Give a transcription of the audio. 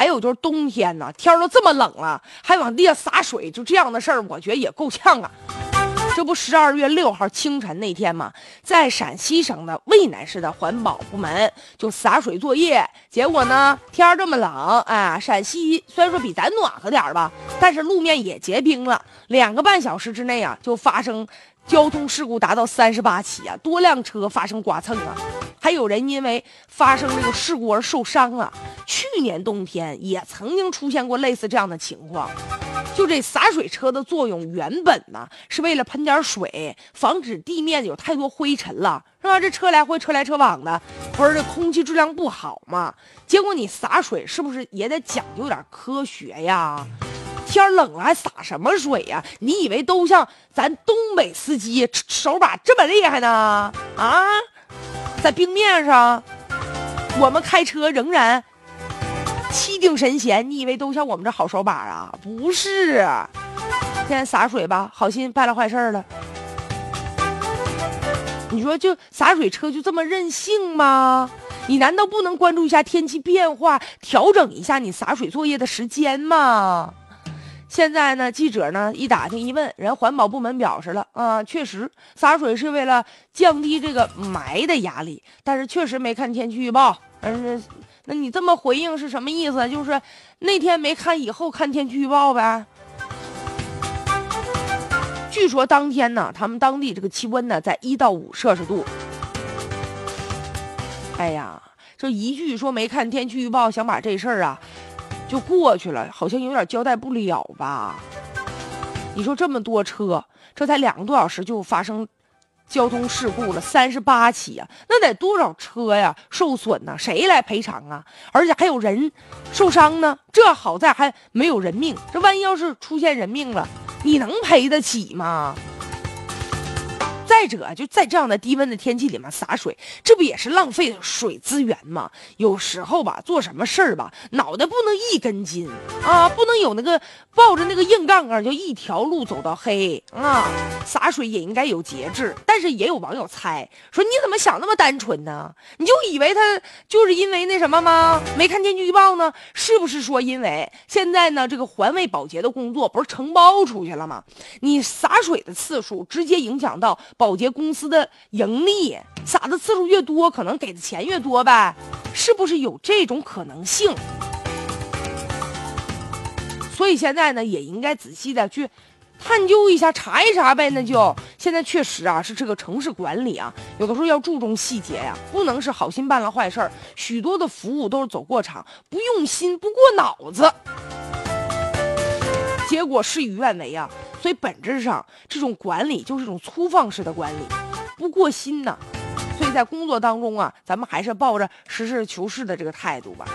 还有就是冬天呢，天都这么冷了，还往地下洒水，就这样的事儿，我觉得也够呛啊。这不十二月六号清晨那天嘛，在陕西省的渭南市的环保部门就洒水作业，结果呢天这么冷，哎，陕西虽然说比咱暖和点儿吧，但是路面也结冰了，两个半小时之内啊就发生交通事故达到三十八起啊，多辆车发生剐蹭啊，还有人因为发生这个事故而受伤了。去年冬天也曾经出现过类似这样的情况。就这洒水车的作用，原本呢是为了喷点水，防止地面有太多灰尘了，是吧？这车来回车来车往的，不是这空气质量不好吗？结果你洒水是不是也得讲究点科学呀？天冷了还洒什么水呀？你以为都像咱东北司机手把这么厉害呢？啊，在冰面上，我们开车仍然。气定神闲，你以为都像我们这好手把啊？不是，现在洒水吧，好心办了坏事了。你说就洒水车就这么任性吗？你难道不能关注一下天气变化，调整一下你洒水作业的时间吗？现在呢，记者呢一打听一问，人环保部门表示了啊，确实洒水是为了降低这个霾的压力，但是确实没看天气预报，嗯。那你这么回应是什么意思？就是那天没看，以后看天气预报呗。据说当天呢，他们当地这个气温呢在一到五摄氏度。哎呀，这一句说没看天气预报，想把这事儿啊就过去了，好像有点交代不了吧？你说这么多车，这才两个多小时就发生。交通事故了三十八起呀，那得多少车呀受损呢？谁来赔偿啊？而且还有人受伤呢。这好在还没有人命，这万一要是出现人命了，你能赔得起吗？再者，就在这样的低温的天气里面洒水，这不也是浪费水资源吗？有时候吧，做什么事儿吧，脑袋不能一根筋啊，不能有那个抱着那个硬杠杠就一条路走到黑啊。洒水也应该有节制。但是也有网友猜说，你怎么想那么单纯呢？你就以为他就是因为那什么吗？没看天气预报呢？是不是说因为现在呢，这个环卫保洁的工作不是承包出去了吗？你洒水的次数直接影响到。保保洁公司的盈利，撒的次数越多，可能给的钱越多呗，是不是有这种可能性？所以现在呢，也应该仔细的去探究一下，查一查呗。那就现在确实啊，是这个城市管理啊，有的时候要注重细节呀，不能是好心办了坏事儿。许多的服务都是走过场，不用心，不过脑子，结果事与愿违啊。所以本质上，这种管理就是一种粗放式的管理，不过心呐。所以在工作当中啊，咱们还是抱着实事求是的这个态度吧。